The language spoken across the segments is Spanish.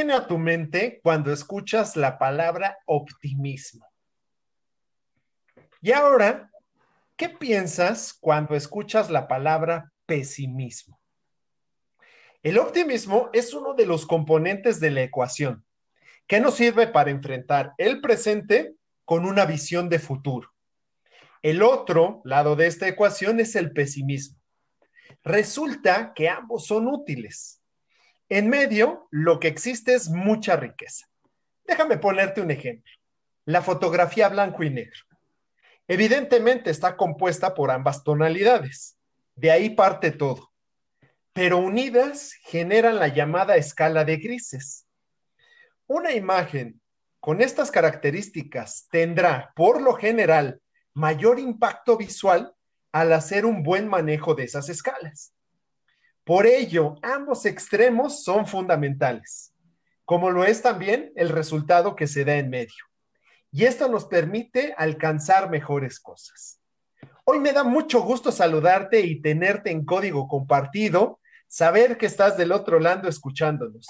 ¿Qué viene a tu mente cuando escuchas la palabra optimismo? Y ahora, ¿qué piensas cuando escuchas la palabra pesimismo? El optimismo es uno de los componentes de la ecuación que nos sirve para enfrentar el presente con una visión de futuro. El otro lado de esta ecuación es el pesimismo. Resulta que ambos son útiles en medio, lo que existe es mucha riqueza. Déjame ponerte un ejemplo. La fotografía blanco y negro. Evidentemente está compuesta por ambas tonalidades. De ahí parte todo. Pero unidas generan la llamada escala de grises. Una imagen con estas características tendrá, por lo general, mayor impacto visual al hacer un buen manejo de esas escalas. Por ello, ambos extremos son fundamentales, como lo es también el resultado que se da en medio. Y esto nos permite alcanzar mejores cosas. Hoy me da mucho gusto saludarte y tenerte en código compartido, saber que estás del otro lado escuchándonos.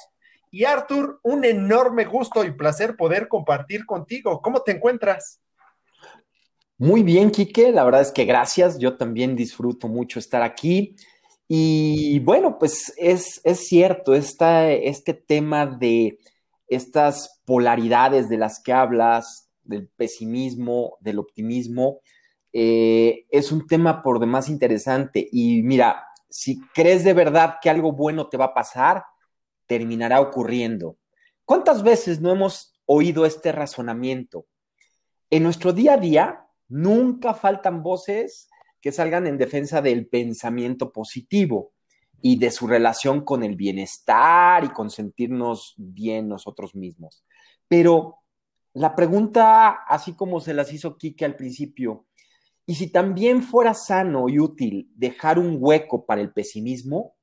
Y Arthur, un enorme gusto y placer poder compartir contigo. ¿Cómo te encuentras? Muy bien, Quique. La verdad es que gracias. Yo también disfruto mucho estar aquí. Y bueno, pues es, cierto, este tema de estas polaridades de las que hablas, del pesimismo, del optimismo, eh, es un tema por demás interesante. Y mira, si crees de verdad que algo bueno te va a pasar, terminará ocurriendo. ¿Cuántas veces no hemos oído este razonamiento? En nuestro día a día nunca faltan voces que salgan en defensa del pensamiento positivo y de su relación con el bienestar y con sentirnos bien nosotros mismos. Pero la pregunta, así como se las hizo Kike al principio, ¿y si también fuera sano y útil dejar un hueco para el pesimismo?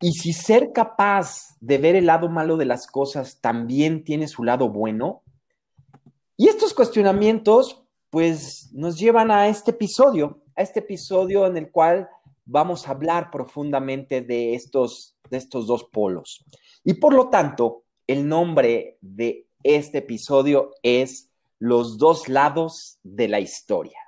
¿Y si ser capaz de ver el lado malo de las cosas también tiene su lado bueno? Y estos cuestionamientos, pues, nos llevan a este episodio, a este episodio en el cual vamos a hablar profundamente de estos, de estos dos polos. Y por lo tanto, el nombre de este episodio es Los dos lados de la historia.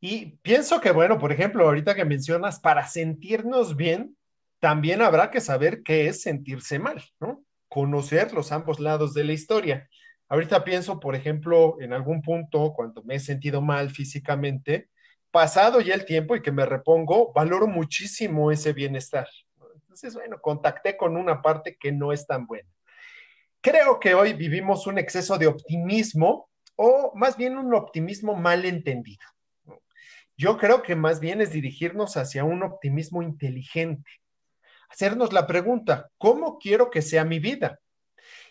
Y pienso que, bueno, por ejemplo, ahorita que mencionas, para sentirnos bien, también habrá que saber qué es sentirse mal, ¿no? Conocer los ambos lados de la historia. Ahorita pienso, por ejemplo, en algún punto, cuando me he sentido mal físicamente, pasado ya el tiempo y que me repongo, valoro muchísimo ese bienestar. Entonces, bueno, contacté con una parte que no es tan buena. Creo que hoy vivimos un exceso de optimismo o más bien un optimismo mal entendido. Yo creo que más bien es dirigirnos hacia un optimismo inteligente. Hacernos la pregunta, ¿cómo quiero que sea mi vida?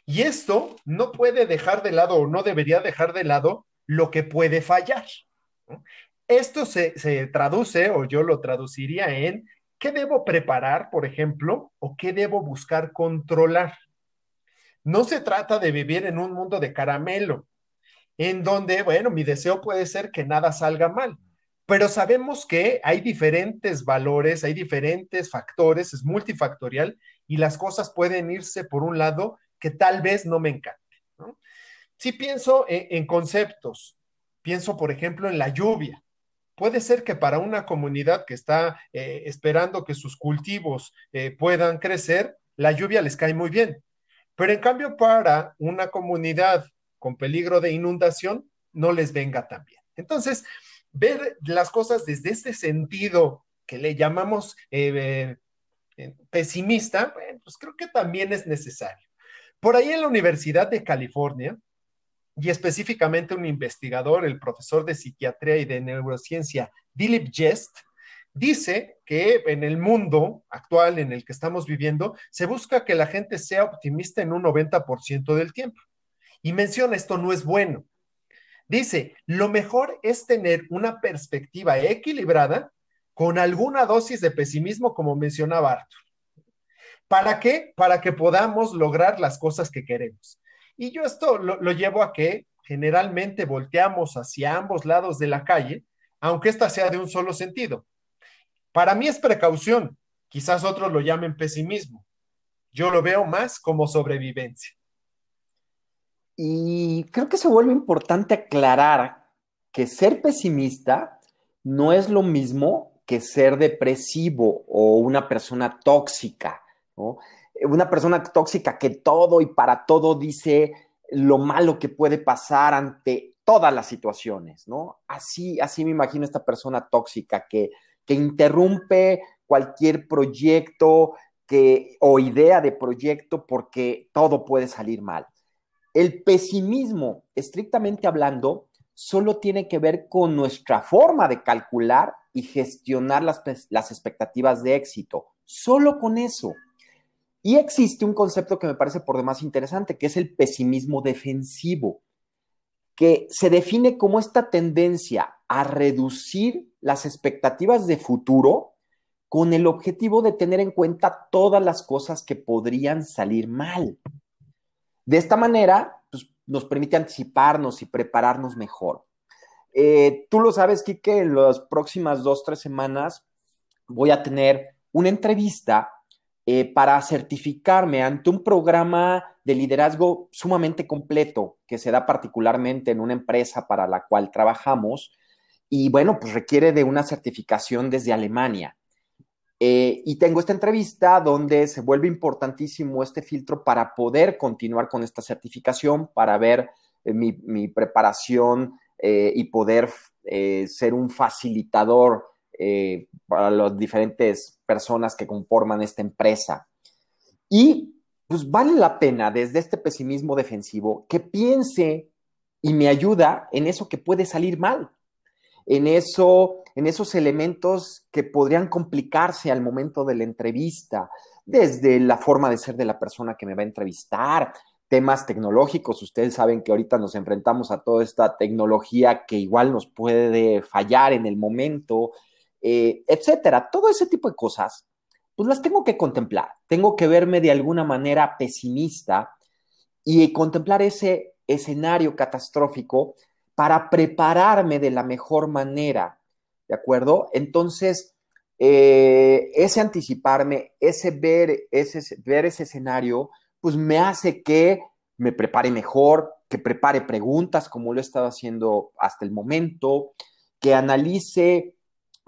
Y esto no puede dejar de lado o no debería dejar de lado lo que puede fallar. Esto se, se traduce o yo lo traduciría en qué debo preparar, por ejemplo, o qué debo buscar controlar. No se trata de vivir en un mundo de caramelo, en donde, bueno, mi deseo puede ser que nada salga mal, pero sabemos que hay diferentes valores, hay diferentes factores, es multifactorial y las cosas pueden irse por un lado que tal vez no me encante. Si pienso en, conceptos, pienso por ejemplo en la lluvia. Puede ser que para una comunidad que está eh, esperando que sus cultivos eh, puedan crecer, la lluvia les cae muy bien. Pero en cambio para una comunidad con peligro de inundación, no les venga tan bien. Entonces, ver las cosas desde este sentido que le llamamos eh, pesimista, pues creo que también es necesario. Por ahí en la Universidad de California, y específicamente un investigador, el profesor de psiquiatría y de neurociencia, Dilip Jest, dice que en el mundo actual en el que estamos viviendo, se busca que la gente sea optimista en un 90% del tiempo. Y menciona, esto no es bueno. Dice, lo mejor es tener una perspectiva equilibrada con alguna dosis de pesimismo, como mencionaba Arthur. ¿Para qué? Para que podamos lograr las cosas que queremos. Y yo esto lo, llevo a que generalmente volteamos hacia ambos lados de la calle, aunque esta sea de un solo sentido. Para mí es precaución, quizás otros lo llamen pesimismo. yo lo veo más como sobrevivencia. Y creo que se vuelve importante aclarar que ser pesimista no es lo mismo que ser depresivo o una persona tóxica, ¿no? Una persona tóxica que todo y para todo dice lo malo que puede pasar ante todas las situaciones, ¿no? Así, así me imagino esta persona tóxica que, que interrumpe cualquier proyecto que, o idea de proyecto porque todo puede salir mal. El pesimismo, estrictamente hablando, solo tiene que ver con nuestra forma de calcular y gestionar las, las expectativas de éxito. Solo con eso. Y existe un concepto que me parece por demás interesante, que es el pesimismo defensivo, que se define como esta tendencia a reducir las expectativas de futuro con el objetivo de tener en cuenta todas las cosas que podrían salir mal. De esta manera, pues, nos permite anticiparnos y prepararnos mejor. Eh, tú lo sabes, Kike, en las próximas dos, tres semanas voy a tener una entrevista eh, para certificarme ante un programa de liderazgo sumamente completo que se da particularmente en una empresa para la cual trabajamos y bueno, pues requiere de una certificación desde Alemania. Eh, y tengo esta entrevista donde se vuelve importantísimo este filtro para poder continuar con esta certificación, para ver eh, mi, preparación y poder ser un facilitador para las diferentes personas que conforman esta empresa. Y pues vale la pena desde este pesimismo defensivo que piense y me ayuda en eso que puede salir mal en, eso, en esos elementos que podrían complicarse al momento de la entrevista, desde la forma de ser de la persona que me va a entrevistar, temas tecnológicos. Ustedes saben que ahorita nos enfrentamos a toda esta tecnología que igual nos puede fallar en el momento, eh, etcétera. Todo ese tipo de cosas, pues las tengo que contemplar. Tengo que verme de alguna manera pesimista y contemplar ese escenario catastrófico para prepararme de la mejor manera, ¿de acuerdo? Entonces, eh, ese anticiparme, ese ver, ese ver ese escenario, pues me hace que me prepare mejor, que prepare preguntas como lo he estado haciendo hasta el momento, que analice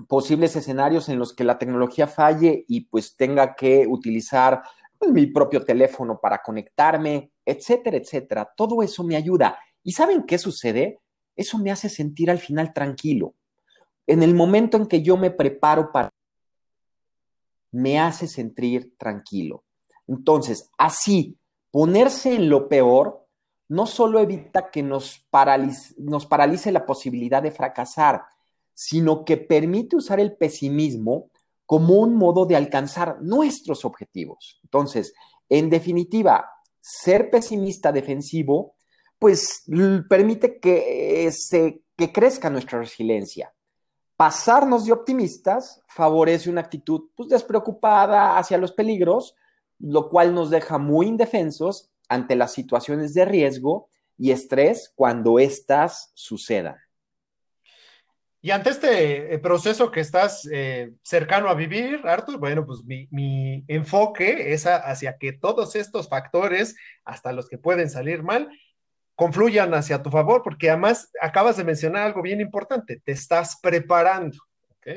posibles escenarios en los que la tecnología falle y pues tenga que utilizar pues, mi propio teléfono para conectarme, etcétera, etcétera. Todo eso me ayuda. ¿Y saben qué sucede? eso me hace sentir al final tranquilo. En el momento en que yo me preparo para... me hace sentir tranquilo. Entonces, así, ponerse en lo peor no solo evita que nos paralice, nos paralice la posibilidad de fracasar, sino que permite usar el pesimismo como un modo de alcanzar nuestros objetivos. Entonces, en definitiva, ser pesimista defensivo pues permite que, eh, se, que crezca nuestra resiliencia. Pasarnos de optimistas favorece una actitud pues, despreocupada hacia los peligros, lo cual nos deja muy indefensos ante las situaciones de riesgo y estrés cuando éstas sucedan. Y ante este eh, proceso que estás eh, cercano a vivir, Arthur, bueno, pues mi, enfoque es hacia que todos estos factores, hasta los que pueden salir mal, confluyan hacia tu favor, porque además acabas de mencionar algo bien importante, te estás preparando. ¿ok?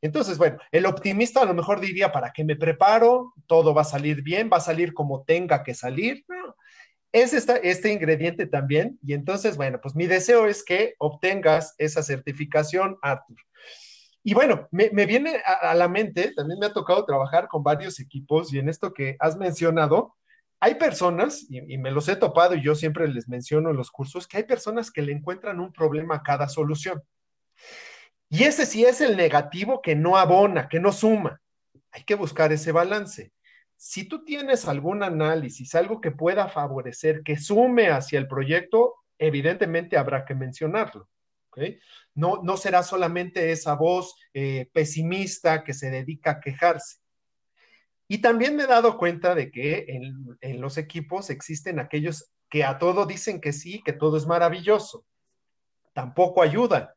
Entonces, bueno, el optimista a lo mejor diría, ¿para qué me preparo? Todo va a salir bien, va a salir como tenga que salir. Es este ingrediente también. Y entonces, bueno, pues mi deseo es que obtengas esa certificación, Arthur. Y bueno, me, viene a, la mente, también me ha tocado trabajar con varios equipos y en esto que has mencionado, hay personas, y, me los he topado y yo siempre les menciono en los cursos, que hay personas que le encuentran un problema a cada solución. Y ese sí es el negativo que no abona, que no suma. Hay que buscar ese balance. Si tú tienes algún análisis, algo que pueda favorecer, que sume hacia el proyecto, evidentemente habrá que mencionarlo. No, no será solamente esa voz eh, pesimista que se dedica a quejarse. Y también me he dado cuenta de que en, los equipos existen aquellos que a todo dicen que sí, que todo es maravilloso. Tampoco ayudan.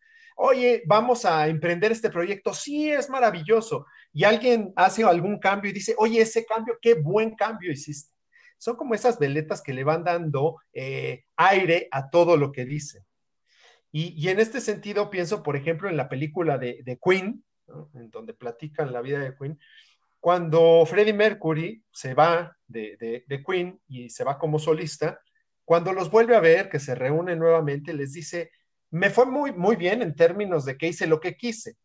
Oye, vamos a emprender este proyecto, sí, es maravilloso. Y alguien hace algún cambio y dice, oye, ese cambio, qué buen cambio hiciste. Son como esas veletas que le van dando eh, aire a todo lo que dicen. Y, y, en este sentido pienso, por ejemplo, en la película de, de Queen, en donde platican la vida de Queen, cuando Freddie Mercury se va de, de, de, Queen y se va como solista, cuando los vuelve a ver, que se reúnen nuevamente, les dice, me fue muy, muy bien en términos de que hice lo que quise,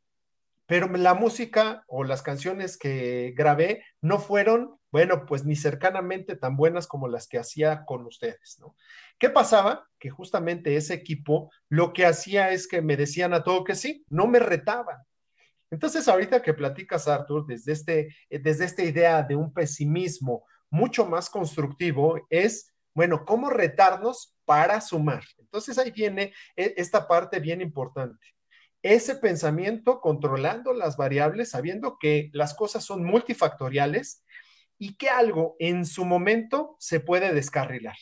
pero la música o las canciones que grabé no fueron, bueno, pues ni cercanamente tan buenas como las que hacía con ustedes, ¿no? ¿Qué pasaba? Que justamente ese equipo lo que hacía es que me decían a todo que sí, no me retaban. Entonces, ahorita que platicas, Arthur, desde, este, desde esta idea de un pesimismo mucho más constructivo, es, bueno, ¿cómo retarnos para sumar? Entonces ahí viene esta parte bien importante ese pensamiento controlando las variables, sabiendo que las cosas son multifactoriales y que algo en su momento se puede descarrilar.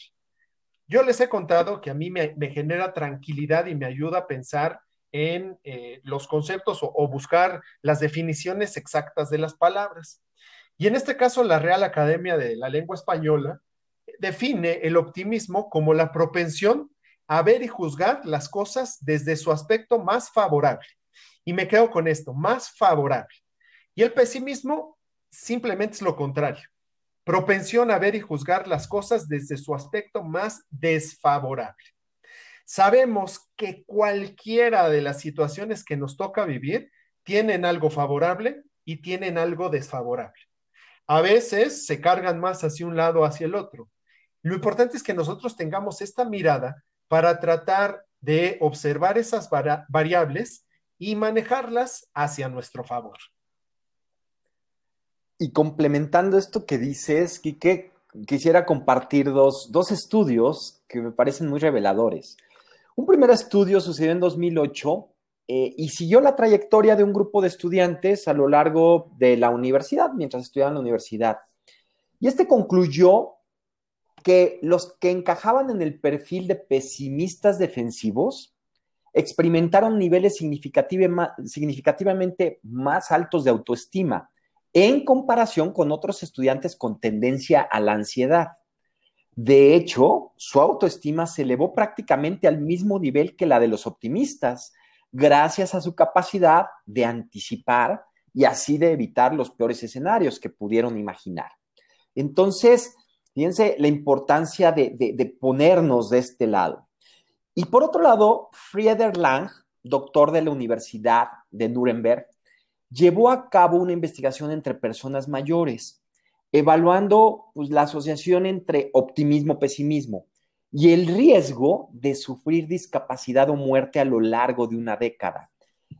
Yo les he contado que a mí me, genera tranquilidad y me ayuda a pensar en eh, los conceptos o, buscar las definiciones exactas de las palabras. Y en este caso, la Real Academia de la Lengua Española define el optimismo como la propensión a ver y juzgar las cosas desde su aspecto más favorable. Y me quedo con esto, más favorable. Y el pesimismo simplemente es lo contrario. Propensión a ver y juzgar las cosas desde su aspecto más desfavorable. Sabemos que cualquiera de las situaciones que nos toca vivir tienen algo favorable y tienen algo desfavorable. A veces se cargan más hacia un lado hacia el otro. Lo importante es que nosotros tengamos esta mirada para tratar de observar esas variables y manejarlas hacia nuestro favor. Y complementando esto que dices, Quique, quisiera compartir dos, dos estudios que me parecen muy reveladores. Un primer estudio sucedió en 2008 eh, y siguió la trayectoria de un grupo de estudiantes a lo largo de la universidad, mientras estudiaban la universidad. Y este concluyó que los que encajaban en el perfil de pesimistas defensivos experimentaron niveles significativamente más altos de autoestima en comparación con otros estudiantes con tendencia a la ansiedad. De hecho, su autoestima se elevó prácticamente al mismo nivel que la de los optimistas, gracias a su capacidad de anticipar y así de evitar los peores escenarios que pudieron imaginar. Entonces, Fíjense la importancia de, de, ponernos de este lado. Y por otro lado, Frieder Lang, doctor de la Universidad de Nuremberg, llevó a cabo una investigación entre personas mayores, evaluando pues, la asociación entre optimismo-pesimismo y el riesgo de sufrir discapacidad o muerte a lo largo de una década.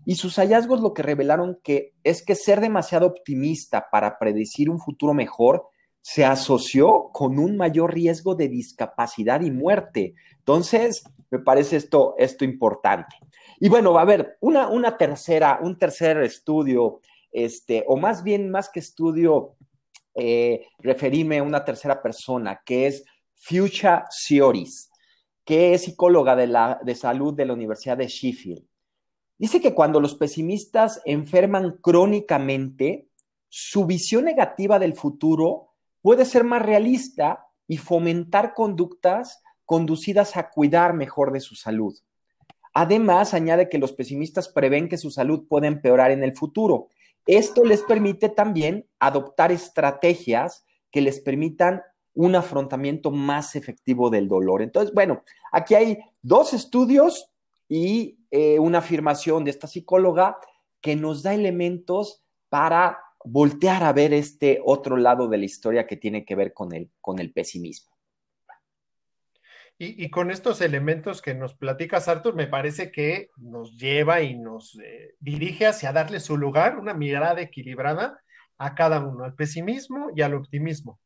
Y sus hallazgos lo que revelaron que es que ser demasiado optimista para predecir un futuro mejor se asoció con un mayor riesgo de discapacidad y muerte. Entonces, me parece esto, esto importante. Y bueno, a ver, una, una tercera, un tercer estudio, este, o más bien, más que estudio, eh, referirme a una tercera persona, que es Fuchsia Sioris, que es psicóloga de, la, de salud de la Universidad de Sheffield. Dice que cuando los pesimistas enferman crónicamente, su visión negativa del futuro puede ser más realista y fomentar conductas conducidas a cuidar mejor de su salud. Además, añade que los pesimistas prevén que su salud puede empeorar en el futuro. Esto les permite también adoptar estrategias que les permitan un afrontamiento más efectivo del dolor. Entonces, bueno, aquí hay dos estudios y eh, una afirmación de esta psicóloga que nos da elementos para voltear a ver este otro lado de la historia que tiene que ver con el, con el pesimismo. Y, con estos elementos que nos platicas, Arthur, me parece que nos lleva y nos eh, dirige hacia darle su lugar, una mirada equilibrada a cada uno, al pesimismo y al optimismo.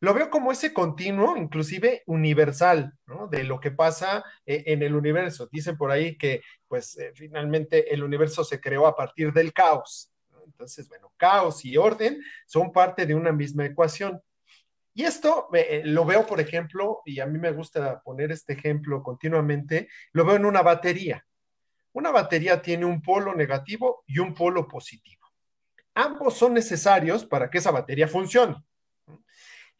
Lo veo como ese continuo, inclusive universal. De lo que pasa eh, en el universo. Dicen por ahí que, pues, eh, finalmente el universo se creó a partir del caos, entonces, bueno, caos y orden son parte de una misma ecuación. Y esto eh, lo veo, por ejemplo, y a mí me gusta poner este ejemplo continuamente, lo veo en una batería. Una batería tiene un polo negativo y un polo positivo. Ambos son necesarios para que esa batería funcione.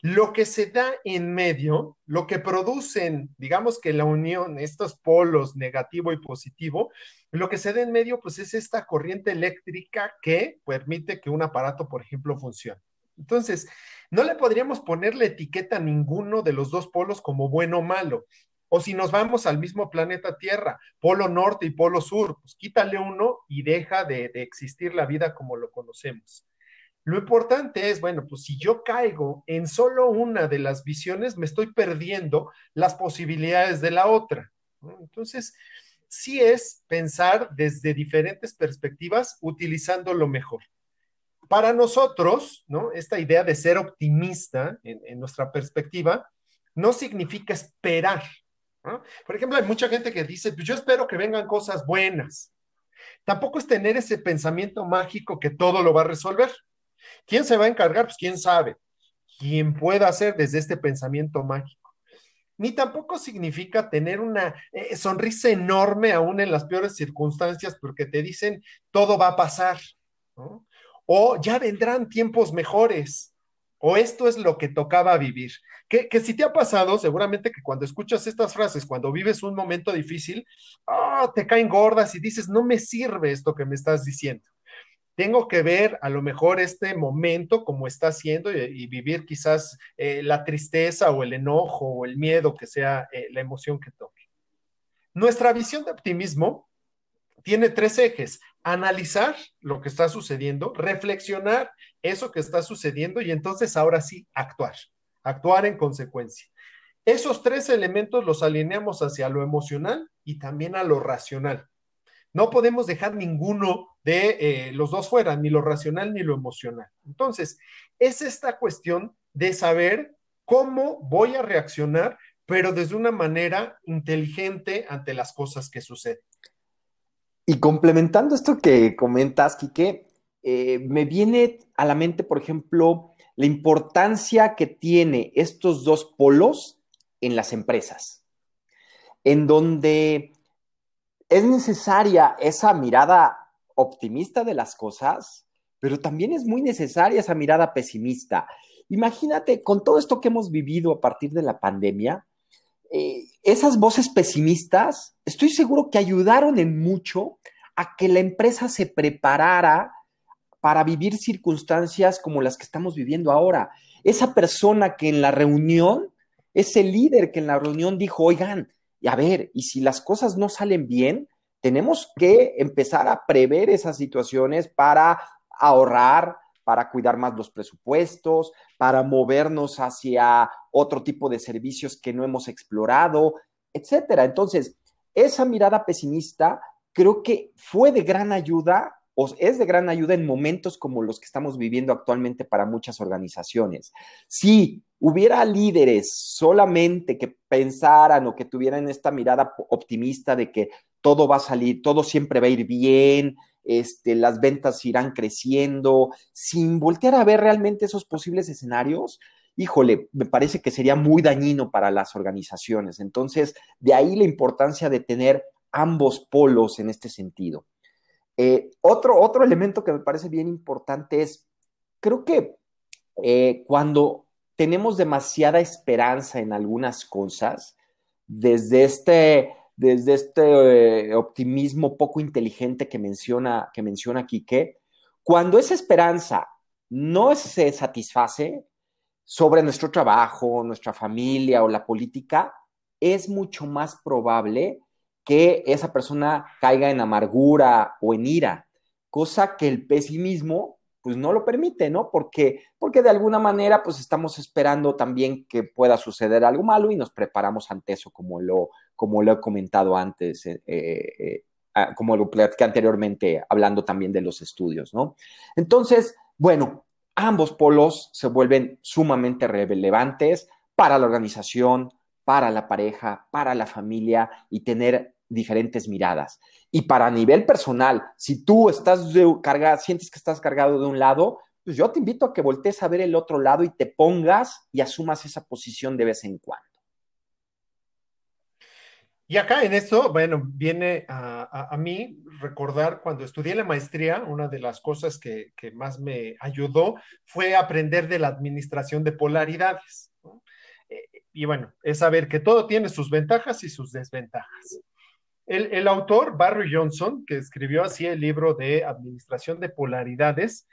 Lo que se da en medio, lo que producen, digamos que la unión, estos polos negativo y positivo, lo que se da en medio, pues es esta corriente eléctrica que permite que un aparato, por ejemplo, funcione. Entonces, no le podríamos poner la etiqueta a ninguno de los dos polos como bueno o malo. O si nos vamos al mismo planeta Tierra, polo norte y polo sur, pues quítale uno y deja de, de existir la vida como lo conocemos. Lo importante es, bueno, pues si yo caigo en solo una de las visiones, me estoy perdiendo las posibilidades de la otra. Entonces, sí es pensar desde diferentes perspectivas utilizando lo mejor. Para nosotros, ¿no? Esta idea de ser optimista en, nuestra perspectiva no significa esperar. Por ejemplo, hay mucha gente que dice, pues yo espero que vengan cosas buenas. Tampoco es tener ese pensamiento mágico que todo lo va a resolver. ¿Quién se va a encargar? Pues quién sabe. ¿Quién pueda hacer desde este pensamiento mágico? Ni tampoco significa tener una eh, sonrisa enorme aún en las peores circunstancias porque te dicen todo va a pasar. O ya vendrán tiempos mejores. O esto es lo que tocaba vivir. Que, que si te ha pasado, seguramente que cuando escuchas estas frases, cuando vives un momento difícil, oh, te caen gordas y dices, no me sirve esto que me estás diciendo tengo que ver a lo mejor este momento como está siendo y, vivir quizás eh, la tristeza o el enojo o el miedo que sea eh, la emoción que toque. Nuestra visión de optimismo tiene tres ejes. Analizar lo que está sucediendo, reflexionar eso que está sucediendo y entonces ahora sí actuar, actuar en consecuencia. Esos tres elementos los alineamos hacia lo emocional y también a lo racional. No podemos dejar ninguno de eh, los dos fuera, ni lo racional ni lo emocional. Entonces, es esta cuestión de saber cómo voy a reaccionar, pero desde una manera inteligente ante las cosas que suceden. Y complementando esto que comentas, Quique, eh, me viene a la mente, por ejemplo, la importancia que tiene estos dos polos en las empresas, en donde es necesaria esa mirada optimista de las cosas, pero también es muy necesaria esa mirada pesimista. Imagínate, con todo esto que hemos vivido a partir de la pandemia, eh, esas voces pesimistas, estoy seguro que ayudaron en mucho a que la empresa se preparara para vivir circunstancias como las que estamos viviendo ahora. Esa persona que en la reunión, ese líder que en la reunión dijo, oigan, y a ver, y si las cosas no salen bien, tenemos que empezar a prever esas situaciones para ahorrar, para cuidar más los presupuestos, para movernos hacia otro tipo de servicios que no hemos explorado, etcétera. Entonces, esa mirada pesimista creo que fue de gran ayuda o es de gran ayuda en momentos como los que estamos viviendo actualmente para muchas organizaciones. Si hubiera líderes solamente que pensaran o que tuvieran esta mirada optimista de que todo va a salir, todo siempre va a ir bien, este, las ventas irán creciendo, sin voltear a ver realmente esos posibles escenarios, híjole, me parece que sería muy dañino para las organizaciones. Entonces, de ahí la importancia de tener ambos polos en este sentido. Eh, otro, otro elemento que me parece bien importante es, creo que eh, cuando tenemos demasiada esperanza en algunas cosas, desde este, desde este eh, optimismo poco inteligente que menciona, que menciona Quique, cuando esa esperanza no se satisface sobre nuestro trabajo, nuestra familia o la política, es mucho más probable que esa persona caiga en amargura o en ira, cosa que el pesimismo pues no lo permite, ¿no? Porque, porque de alguna manera pues estamos esperando también que pueda suceder algo malo y nos preparamos ante eso como lo, como lo he comentado antes, eh, eh, ah, como lo platiqué anteriormente hablando también de los estudios, ¿no? Entonces, bueno, ambos polos se vuelven sumamente relevantes para la organización, para la pareja, para la familia y tener diferentes miradas. Y para nivel personal, si tú estás cargado, sientes que estás cargado de un lado, pues yo te invito a que voltees a ver el otro lado y te pongas y asumas esa posición de vez en cuando. Y acá en esto, bueno, viene a, a, mí recordar cuando estudié la maestría, una de las cosas que, que, más me ayudó fue aprender de la administración de polaridades. Eh, y bueno, es saber que todo tiene sus ventajas y sus desventajas. El, el, autor, Barry Johnson, que escribió así el libro de Administración de Polaridades,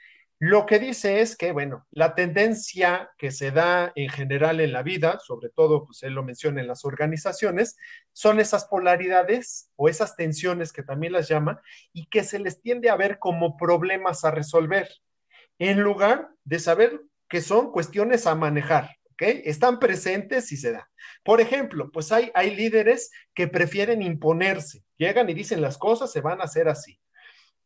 lo que dice es que, bueno, la tendencia que se da en general en la vida, sobre todo, pues él lo menciona en las organizaciones, son esas polaridades o esas tensiones que también las llama y que se les tiende a ver como problemas a resolver, en lugar de saber que son cuestiones a manejar. Están presentes y se da. Por ejemplo, pues hay, hay líderes que prefieren imponerse, llegan y dicen las cosas se van a hacer así.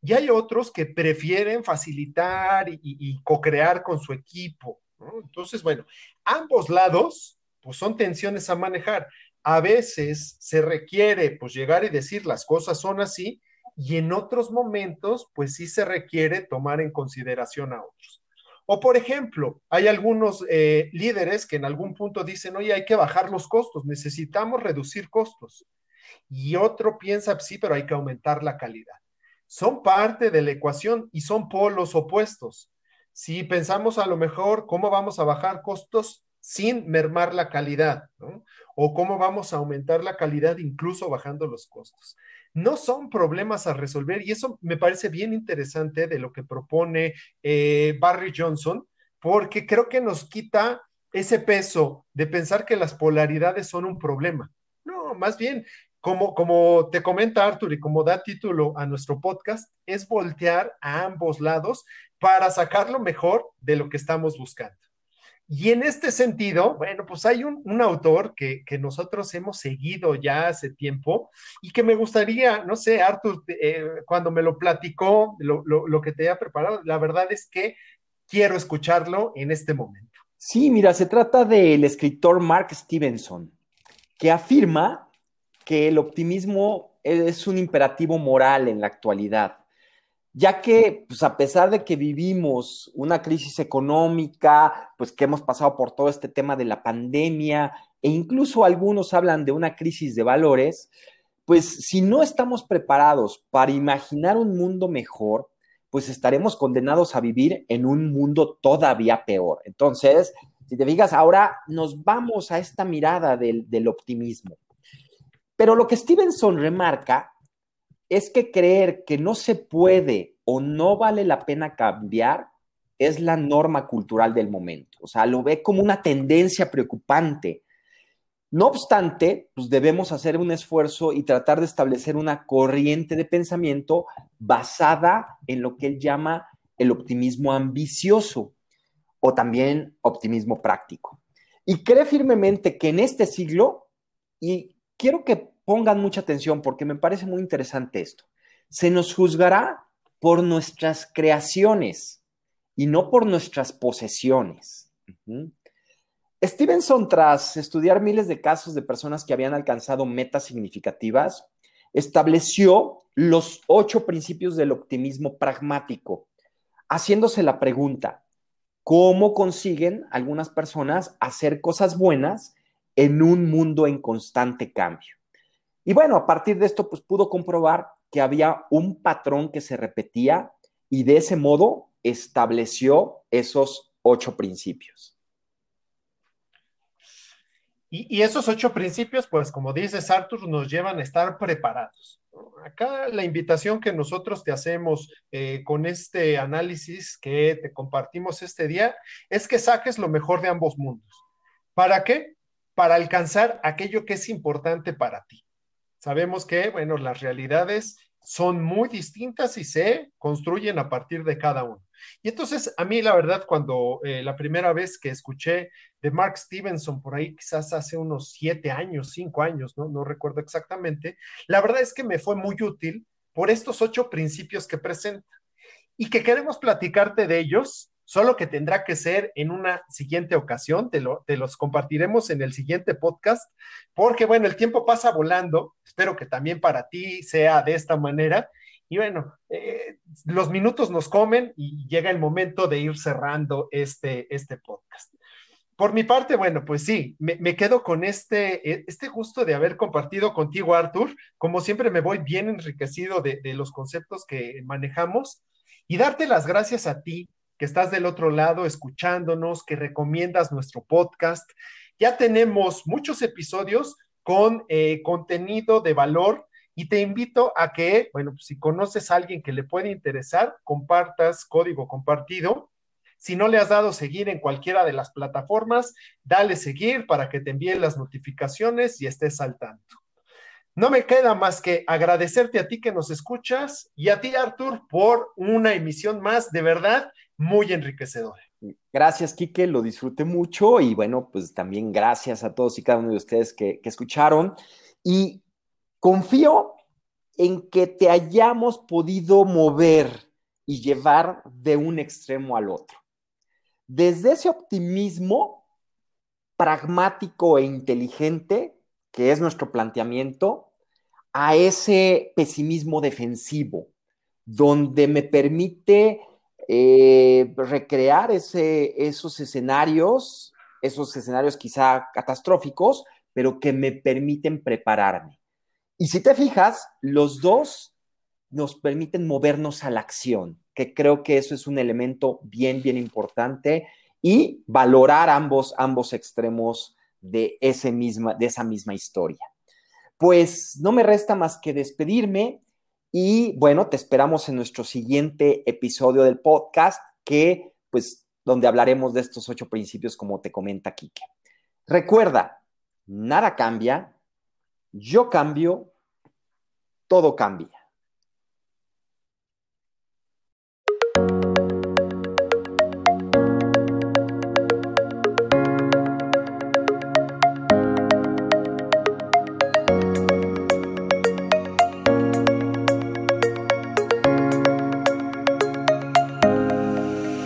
Y hay otros que prefieren facilitar y, y co-crear con su equipo. Entonces, bueno, ambos lados, pues son tensiones a manejar. A veces se requiere, pues, llegar y decir las cosas son así, y en otros momentos, pues sí se requiere tomar en consideración a otros. O, por ejemplo, hay algunos eh, líderes que en algún punto dicen, oye, hay que bajar los costos, necesitamos reducir costos. Y otro piensa, sí, pero hay que aumentar la calidad son parte de la ecuación y son polos opuestos. Si pensamos a lo mejor cómo vamos a bajar costos sin mermar la calidad, ¿no? O cómo vamos a aumentar la calidad incluso bajando los costos. No son problemas a resolver y eso me parece bien interesante de lo que propone eh, Barry Johnson, porque creo que nos quita ese peso de pensar que las polaridades son un problema. No, más bien como, como te comenta Arthur y como da título a nuestro podcast, es voltear a ambos lados para sacar lo mejor de lo que estamos buscando. Y en este sentido, bueno, pues hay un, un autor que, que, nosotros hemos seguido ya hace tiempo y que me gustaría, no sé, Arthur, eh, cuando me lo platicó, lo, lo, lo que te ha preparado, la verdad es que quiero escucharlo en este momento. Sí, mira, se trata del escritor Mark Stevenson, que afirma que el optimismo es un imperativo moral en la actualidad, ya que, pues a pesar de que vivimos una crisis económica, pues que hemos pasado por todo este tema de la pandemia, e incluso algunos hablan de una crisis de valores, pues si no estamos preparados para imaginar un mundo mejor, pues estaremos condenados a vivir en un mundo todavía peor. Entonces, si te fijas, ahora nos vamos a esta mirada del, del optimismo. Pero lo que Stevenson remarca es que creer que no se puede o no vale la pena cambiar es la norma cultural del momento. O sea, lo ve como una tendencia preocupante. No obstante, pues debemos hacer un esfuerzo y tratar de establecer una corriente de pensamiento basada en lo que él llama el optimismo ambicioso o también optimismo práctico. Y cree firmemente que en este siglo, y quiero que pongan mucha atención porque me parece muy interesante esto. Se nos juzgará por nuestras creaciones y no por nuestras posesiones. Stevenson, tras estudiar miles de casos de personas que habían alcanzado metas significativas, estableció los ocho principios del optimismo pragmático, haciéndose la pregunta, ¿cómo consiguen algunas personas hacer cosas buenas en un mundo en constante cambio. Y bueno, a partir de esto, pues pudo comprobar que había un patrón que se repetía y de ese modo estableció esos ocho principios. Y, esos ocho principios, pues como dices, Arthur, nos llevan a estar preparados. Acá la invitación que nosotros te hacemos eh, con este análisis que te compartimos este día es que saques lo mejor de ambos mundos. ¿Para qué? para alcanzar aquello que es importante para ti. Sabemos que, bueno, las realidades son muy distintas y se construyen a partir de cada uno. Y entonces, a mí la verdad, cuando eh, la primera vez que escuché de Mark Stevenson por ahí, quizás hace unos siete años, cinco años, ¿no? No recuerdo exactamente, la verdad es que me fue muy útil por estos ocho principios que presenta y que queremos platicarte de ellos solo que tendrá que ser en una siguiente ocasión, te, lo, te, los compartiremos en el siguiente podcast, porque bueno, el tiempo pasa volando, espero que también para ti sea de esta manera, y bueno, eh, los minutos nos comen y llega el momento de ir cerrando este, este podcast. por mi parte, bueno, pues sí, me, quedo con este, e, este gusto de haber compartido contigo, Arthur. Como siempre, me voy bien enriquecido de los conceptos que manejamos y darte las gracias a ti que estás del otro lado escuchándonos, que recomiendas nuestro podcast. Ya tenemos muchos episodios con eh, contenido de valor y te invito a que, bueno, si conoces a alguien que le puede interesar, compartas código compartido. Si no le has dado seguir en cualquiera de las plataformas, dale seguir para que te envíen las notificaciones y estés al tanto. No me queda más que agradecerte a ti que nos escuchas y a ti, Artur, por una emisión más de verdad muy enriquecedora. Gracias, Quique, lo disfruté mucho y bueno, pues también gracias a todos y cada uno de ustedes que, que escucharon. Y confío en que te hayamos podido mover y llevar de un extremo al otro. Desde ese optimismo pragmático e inteligente, que es nuestro planteamiento, a ese pesimismo defensivo, donde me permite eh, recrear esos escenarios, esos escenarios quizá catastróficos, pero que me permiten prepararme. Y si te fijas, los dos nos permiten movernos a la acción, que creo que eso es un elemento bien, bien importante y valorar ambos, ambos extremos de, ese misma, de esa misma historia. Pues no me resta más que despedirme y bueno, te esperamos en nuestro siguiente episodio del podcast que pues donde hablaremos de estos ocho principios como te comenta Kike. Recuerda, nada cambia, yo cambio, todo cambia.